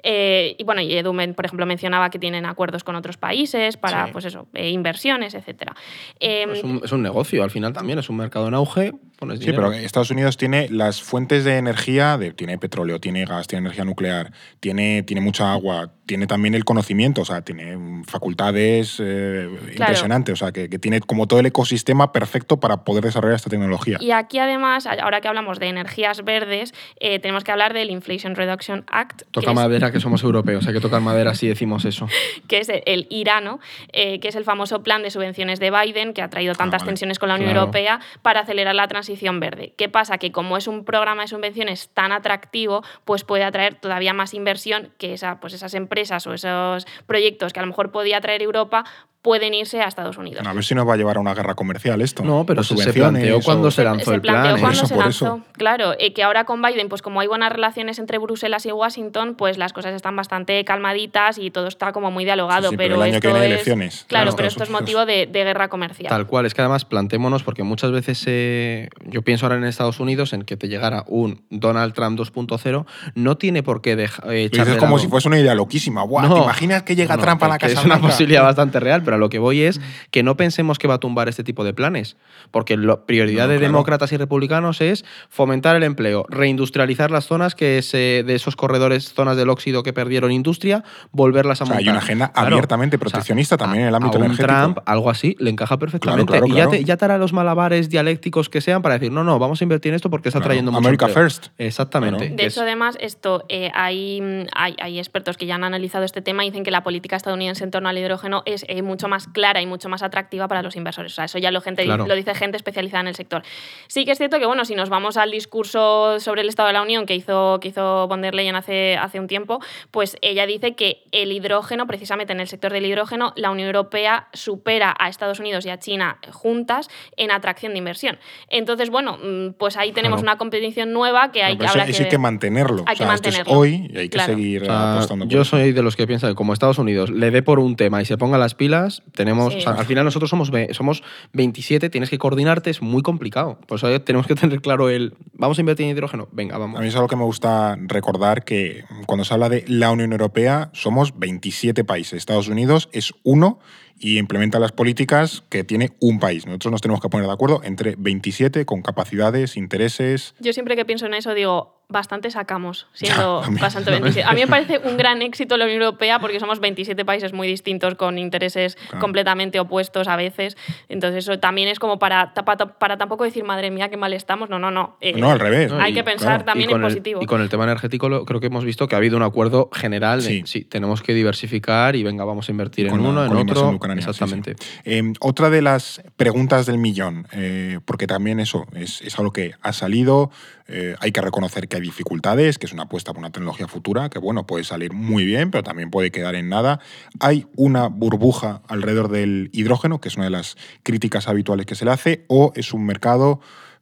Eh, y bueno, y por ejemplo, mencionaba que tienen acuerdos con otros países para, Sí. pues eso, eh, inversiones, etcétera. Eh, Es un, es un negocio, al final también es un mercado en auge, pones Sí, dinero. pero Estados Unidos tiene las fuentes de energía, de- tiene petróleo, tiene gas, tiene energía nuclear, tiene, tiene mucha agua, tiene también el conocimiento, o sea, tiene mm, facultades eh, impresionantes, o sea, que, que tiene como todo el ecosistema perfecto para poder desarrollar esta tecnología. Y aquí además, ahora que hablamos de energías verdes, eh, tenemos que hablar del Inflation Reduction Act. que Toca es- madera que somos europeos, hay que tocar madera si decimos eso. [laughs] que es el IRANO, eh, que es el famoso plan de subvenciones de Biden, que ha traído tantas vale. tensiones con la Unión Claro. Europea para acelerar la transición verde. ¿Qué pasa? Que como es un programa de subvenciones tan atractivo, pues puede atraer todavía más inversión que esa, pues esas empresas o esos proyectos que a lo mejor podía traer Europa pueden irse a Estados Unidos. A ver si nos va a llevar a una guerra comercial esto. No, pero se- planteó cuando o- se lanzó se el plan. ¿eh? cuando se eso, por lanzó. eso. Claro, eh, que ahora con Biden, pues como hay buenas relaciones entre Bruselas y Washington, pues las cosas están bastante calmaditas y todo está como muy dialogado. Sí, sí, pero pero el año que viene es- elecciones. Claro, Claro, pero esto es motivo de, de guerra comercial. Tal cual, es que además plantémonos, porque muchas veces eh, yo pienso ahora en Estados Unidos, en que te llegara un Donald Trump 2.0, no tiene por qué dejar. Dices como si fuese una idea loquísima. Buah, ¿Te imaginas que llega No, Trump a la Casa Es una Blanca? posibilidad bastante real, pero pero a lo que voy es que no pensemos que va a tumbar este tipo de planes, porque la prioridad No, de claro. demócratas y republicanos es fomentar el empleo, reindustrializar las zonas que se, de esos corredores, zonas del óxido que perdieron industria, volverlas a O sea, hay montar. una agenda Claro. abiertamente O sea, proteccionista también en el ámbito a un energético. Trump, algo así, le encaja perfectamente. claro, y ya te, ya te hará los malabares dialécticos que sean para decir, no, no, vamos a invertir en esto porque está Claro. trayendo mucho America empleo". first. Exactamente. De hecho, es- además, esto eh, hay, mm, hay, hay expertos que ya han analizado este tema y dicen que la política estadounidense en torno al hidrógeno es eh, mucho más clara y mucho más atractiva para los inversores. O sea, eso ya lo, gente, Claro. lo dice gente especializada en el sector. Sí que es cierto que, bueno, si nos vamos al discurso sobre el Estado de la Unión que hizo, que hizo von der Leyen hace, hace un tiempo, pues ella dice que el hidrógeno, precisamente en el sector del hidrógeno, la Unión Europea supera a Estados Unidos y a China juntas en atracción de inversión. Entonces, bueno, mm, pues ahí tenemos Claro. una competición nueva que hay que eso, hay mantenerlo. Hay O que esto es mantenerlo. hoy y hay que Claro. seguir O sea, apostando por yo eso. soy de los que piensan que como Estados Unidos le dé por un tema y se ponga las pilas, tenemos. Sí. o sea, al final nosotros somos, somos 27, tienes que coordinarte, es muy complicado. Por eso tenemos que [laughs] tener claro el. ¿Vamos a invertir en hidrógeno? Venga, vamos. A mí es algo que me gusta recordar que cuando se habla de la Unión Europea somos 27 países. Estados Unidos es uno y implementa las políticas que tiene un país. Nosotros nos tenemos que poner de acuerdo entre 27 con capacidades, intereses. Yo siempre que pienso en eso digo, bastante sacamos, siendo Ya, a mí- bastante 27. A mí me [laughs] parece un gran éxito la Unión Europea porque somos 27 países muy distintos con intereses Claro. completamente opuestos a veces. Entonces eso también es como para, para, para tampoco decir, madre mía, qué mal estamos. No, no, no. Eh, No, al revés. Hay Y, que pensar claro, también en el- positivo. y con el tema energético lo- creo que hemos visto que ha habido un acuerdo general de Sí. sí, tenemos que diversificar y venga, vamos a invertir Con en la- uno, en otro. de Ucrania, sí, sí. Exactamente. Eh, otra de las preguntas del millón, eh, porque también eso es, es algo que ha salido, eh, hay que reconocer que hay dificultades, que es una apuesta por una tecnología futura, que bueno, puede salir muy bien, pero también puede quedar en nada. Hay una burbuja alrededor del hidrógeno, que es una de las críticas habituales que se le hace, o es un mercado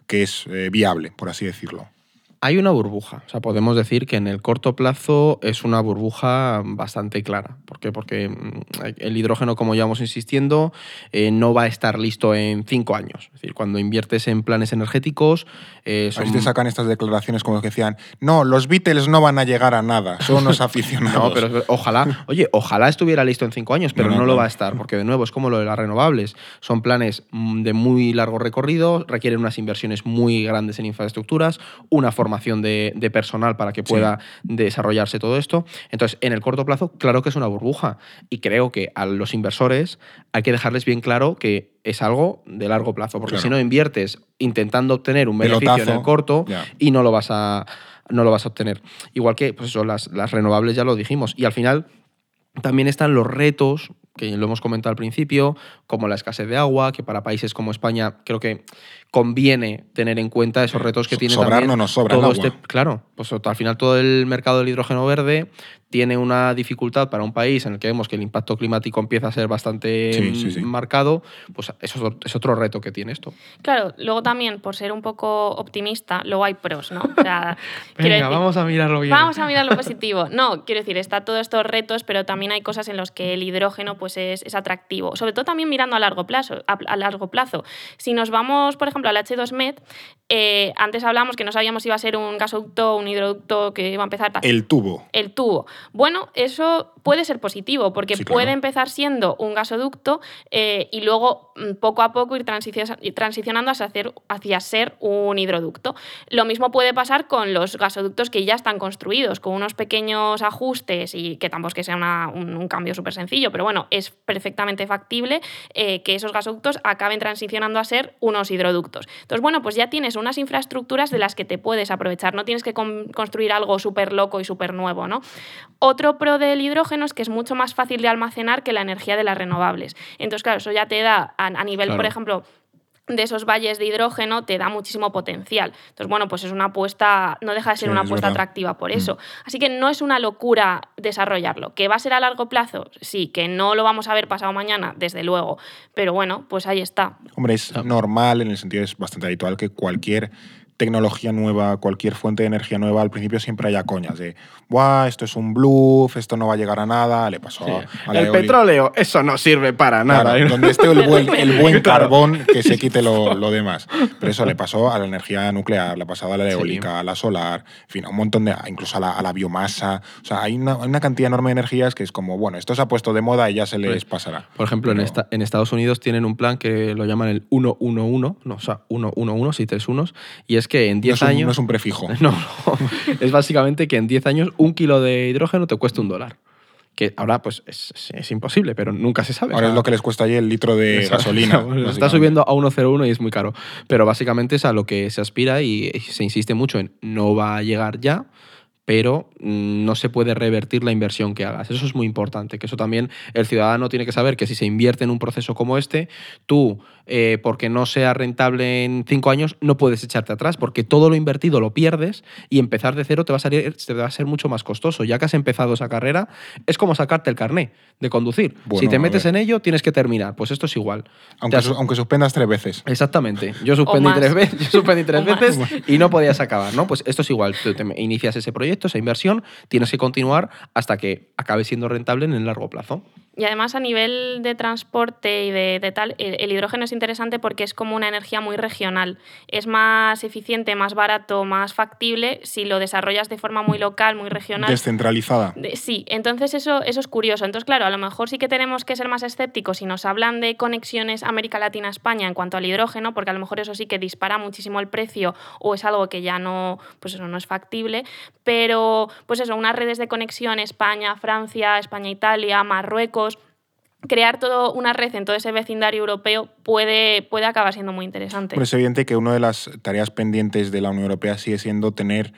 que es eh, viable, por así decirlo. Hay una burbuja. O sea, podemos decir que en el corto plazo es una burbuja bastante clara. ¿Por qué? Porque mm, el hidrógeno, como llevamos insistiendo, eh, no va a estar listo en cinco años. Es decir, cuando inviertes en planes energéticos, eh, A son- ver si te sacan estas declaraciones como que decían, no, los Beatles no van a llegar a nada, son unos [laughs] aficionados. No, pero ojalá, oye, ojalá estuviera listo en cinco años, pero No, no, no, lo va a estar, porque de nuevo es como lo de las renovables. Son planes mm, de muy largo recorrido, requieren unas inversiones muy grandes en infraestructuras, una formación de, de personal para que pueda desarrollarse todo esto. Entonces, en el corto plazo, claro que es una burbuja. Y creo que a los inversores hay que dejarles bien claro que es algo de largo plazo, porque Claro. si no inviertes intentando obtener un beneficio en el corto y no lo vas a no lo vas a obtener. Igual que pues eso, las, las renovables ya lo dijimos. Y al final también están los retos, que lo hemos comentado al principio, como la escasez de agua, que para países como España creo que conviene tener en cuenta esos retos que tiene sobrar también no nos sobra el todo agua. este- claro, pues al final todo el mercado del hidrógeno verde tiene una dificultad para un país en el que vemos que el impacto climático empieza a ser bastante Sí, sí, sí. mm, marcado, pues eso es otro- reto que tiene esto. Claro, luego también, por ser un poco optimista, luego hay pros, ¿no? O sea, [laughs] Venga, decir- vamos a mirarlo bien. Vamos a mirar lo positivo. No, quiero decir, está todos estos retos, pero también hay cosas en las que el hidrógeno pues, es, es atractivo. Sobre todo también mirando a largo plazo. A, a largo plazo. Si nos vamos, por ejemplo, al H2Med, eh, antes hablamos que no sabíamos si iba a ser un gasoducto, un hidroducto que iba a empezar. El tubo. El tubo. Bueno, eso puede ser positivo, porque Sí, claro. puede empezar siendo un gasoducto eh, y luego mm, poco a poco ir transicio- transicionando hacia, hacer- hacia ser un hidroducto. Lo mismo puede pasar con los gasoductos que ya están construidos, con unos pequeños ajustes y que tampoco es que sea una- un, un cambio súper sencillo, pero bueno, es perfectamente factible eh, que esos gasoductos acaben transicionando a ser unos hidroductos. Entonces, bueno, pues ya tienes unas infraestructuras de las que te puedes aprovechar, no tienes que con- construir algo súper loco y súper nuevo, ¿no? Otro pro del hidrógeno es que es mucho más fácil de almacenar que la energía de las renovables. Entonces, claro, eso ya te da a, a nivel, por ejemplo, de esos valles de hidrógeno te da muchísimo potencial. Entonces, bueno, pues es una apuesta, no deja de ser Sí, una es apuesta verdad. atractiva por Mm. eso. Así que no es una locura desarrollarlo. ¿Que va a ser a largo plazo? Sí, que no lo vamos a ver pasado mañana, desde luego. Pero bueno, pues ahí está. Hombre, es normal, en el sentido es bastante habitual que cualquier tecnología nueva, cualquier fuente de energía nueva, al principio siempre haya coñas de, Buah, esto es un bluff, esto no va a llegar a nada, le pasó Sí. a la El eólica. petróleo, eso no sirve para nada. Claro, donde esté el buen, el buen [laughs] Claro. carbón, que se quite lo, [laughs] lo demás. Pero eso le pasó a la energía nuclear, le ha pasado a la Sí. eólica, a la solar, en fin, a un montón de. incluso a la, a la biomasa. O sea, hay una, cantidad enorme de energías que es como, bueno, esto se ha puesto de moda y ya se les Pues, pasará. Por ejemplo, en, esta- en Estados Unidos tienen un plan que lo llaman el 111, no, o sea, 111, si tres unos, y es que en No 10 es, un, años... no es un prefijo. [laughs] No, no. Es básicamente que en 10 años un kilo de hidrógeno te cuesta un dólar. Que ahora pues es, es- es imposible, pero nunca se sabe. Ahora O es lo que les cuesta allí el litro de gasolina. Bueno, [laughs] Está subiendo a 1,01 y es muy caro. Pero básicamente es a lo que se aspira y se insiste mucho en no va a llegar ya, pero no se puede revertir la inversión que hagas. Eso es muy importante, que eso también el ciudadano tiene que saber que si se invierte en un proceso como este, tú, eh, porque no sea rentable en cinco años, no puedes echarte atrás, porque todo lo invertido lo pierdes y empezar de cero te va a, salir, te va a ser mucho más costoso. Ya que has empezado esa carrera, es como sacarte el carné de conducir. Bueno, si te metes en ello, tienes que terminar. Pues esto es igual. Aunque, Te has- su- aunque suspendas tres veces. Exactamente. Yo suspendí tres veces, yo suspendí tres [laughs] más. veces y no podías acabar, ¿no? Pues esto es igual. Tú te inicias ese proyecto, esa inversión, tienes que continuar hasta que acabe siendo rentable en el largo plazo. Y además a nivel de transporte y de, de tal, el, el hidrógeno es interesante porque es como una energía muy regional. Es más eficiente, más barato, más factible si lo desarrollas de forma muy local, muy regional. Descentralizada. De- Sí, entonces eso, eso es curioso. Entonces, claro, a lo mejor sí que tenemos que ser más escépticos si nos hablan de conexiones América Latina-España en cuanto al hidrógeno, porque a lo mejor eso sí que dispara muchísimo el precio o es algo que ya no, pues eso no es factible. Pero, pues eso, unas redes de conexión España, Francia, España-Italia, Marruecos. Crear todo una red en todo ese vecindario europeo puede, puede acabar siendo muy interesante. Hombre, es evidente que una de las tareas pendientes de la Unión Europea sigue siendo tener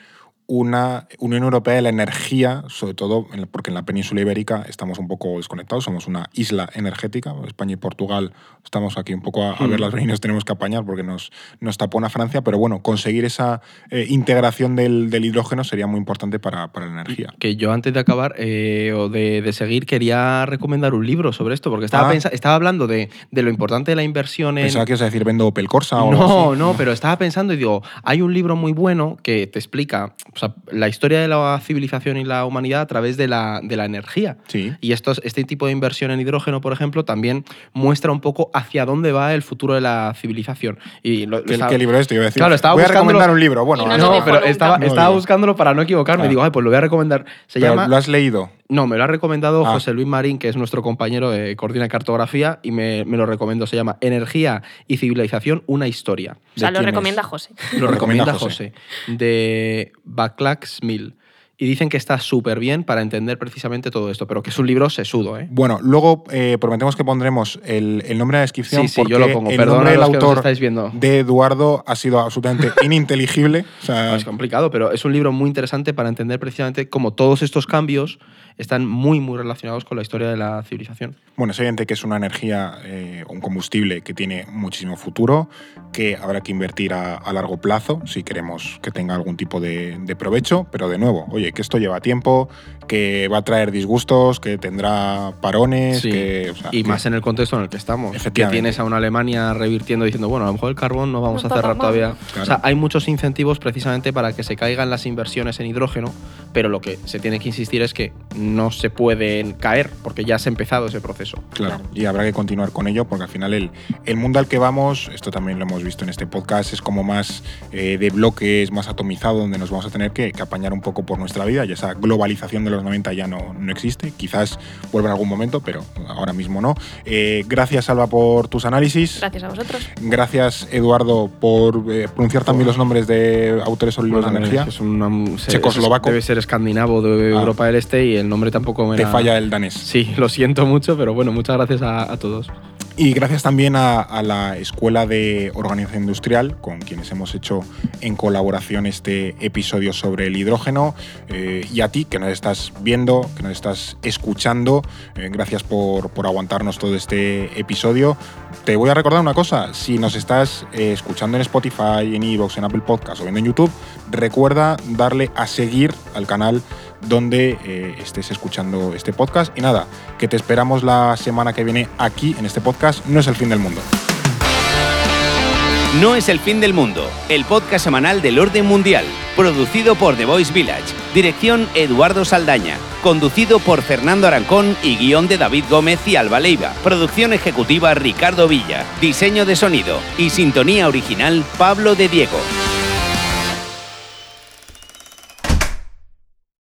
una Unión Europea de la energía, sobre todo porque en la península ibérica estamos un poco desconectados, somos una isla energética, España y Portugal estamos aquí un poco a, a ver Mm. las nos tenemos que apañar porque nos, nos tapona Francia, pero bueno, conseguir esa eh, integración del, del hidrógeno sería muy importante para, para la energía. Que yo antes de acabar eh, o de, de seguir quería recomendar un libro sobre esto, porque estaba, Ah. estaba hablando de, de lo importante de la inversión en... Pensaba que ibas a decir vendo Opel Corsa o algo No, así. no, pero estaba pensando y digo, hay un libro muy bueno que te explica o sea, la historia de la civilización y la humanidad a través de la, de la energía. Sí. Y estos, este tipo de inversión en hidrógeno, por ejemplo, también muestra un poco hacia dónde va el futuro de la civilización. Y lo- ¿Qué, estaba- qué libro es? Yo iba a decir, Claro, estaba voy a recomendar un libro. Bueno, no pero estaba, No estaba buscándolo para no equivocarme. Ah. Digo, ay, pues lo voy a recomendar. Se pero llama. ¿Lo has leído? No, me lo ha recomendado Ah. José Luis Marín, que es nuestro compañero de Coordina Cartografía, y me, me lo recomiendo. Se llama Energía y Civilización, una historia. o sea, ¿de lo es? recomienda José. Lo recomienda José. De Baclax Mill. Y dicen que está súper bien para entender precisamente todo esto, pero que es un libro sesudo, ¿eh? Bueno, luego eh, prometemos que pondremos el, el nombre en la descripción. Sí, sí, porque yo lo pongo. El Perdona nombre del autor estáis viendo. de Eduardo ha sido absolutamente [laughs] ininteligible. O sea, Es complicado, pero es un libro muy interesante para entender precisamente cómo todos estos cambios están muy, muy relacionados con la historia de la civilización. bueno, es evidente que es una energía, eh, un combustible que tiene muchísimo futuro, que habrá que invertir a, a largo plazo si queremos que tenga algún tipo de, de provecho. Pero de nuevo, oye, que esto lleva tiempo, que va a traer disgustos, que tendrá parones, Sí. que, o sea, Y que- más en el contexto en el que estamos. Que tienes a una Alemania revirtiendo diciendo, bueno, a lo mejor el carbón no vamos No a cerrar todavía. Claro. O sea, hay muchos incentivos precisamente para que se caigan las inversiones en hidrógeno, pero lo que se tiene que insistir es que no se pueden caer porque ya se ha empezado ese proceso. Claro, y habrá que continuar con ello porque al final el, el mundo al que vamos, esto también lo hemos visto en este podcast, es como más eh, de bloques, más atomizado, donde nos vamos a tener que, que apañar un poco por nuestra vida y esa globalización de los 90 ya no, no existe. Quizás vuelva en algún momento, pero ahora mismo no. Eh, gracias, Alba, por tus análisis. Gracias a vosotros. Gracias, Eduardo, por eh, pronunciar también los nombres de autores o libros de energía. Es se- Checoslovaco. Debe ser escandinavo de Ah. Europa del Este y el nombre tampoco me Te la- falla el danés. Sí, lo siento mucho, pero bueno, muchas gracias a, a todos. Y gracias también a, a la Escuela de Organización Industrial, con quienes hemos hecho en colaboración este episodio sobre el hidrógeno. eh, y a ti, que nos estás viendo, que nos estás escuchando, eh, gracias por, por aguantarnos todo este episodio. Te voy a recordar una cosa, si nos estás eh, escuchando en Spotify, en Evox, en Apple Podcast o viendo en YouTube, recuerda darle a seguir al canal donde eh, estés escuchando este podcast. Y nada, que te esperamos la semana que viene aquí en este podcast. No es el fin del mundo. No es el fin del mundo, el podcast semanal del orden mundial, producido por The Voice Village, dirección Eduardo Saldaña, conducido por Fernando Arancón y guion de David Gómez y Alba Leiva, producción ejecutiva Ricardo Villa, diseño de sonido y sintonía original Pablo de Diego.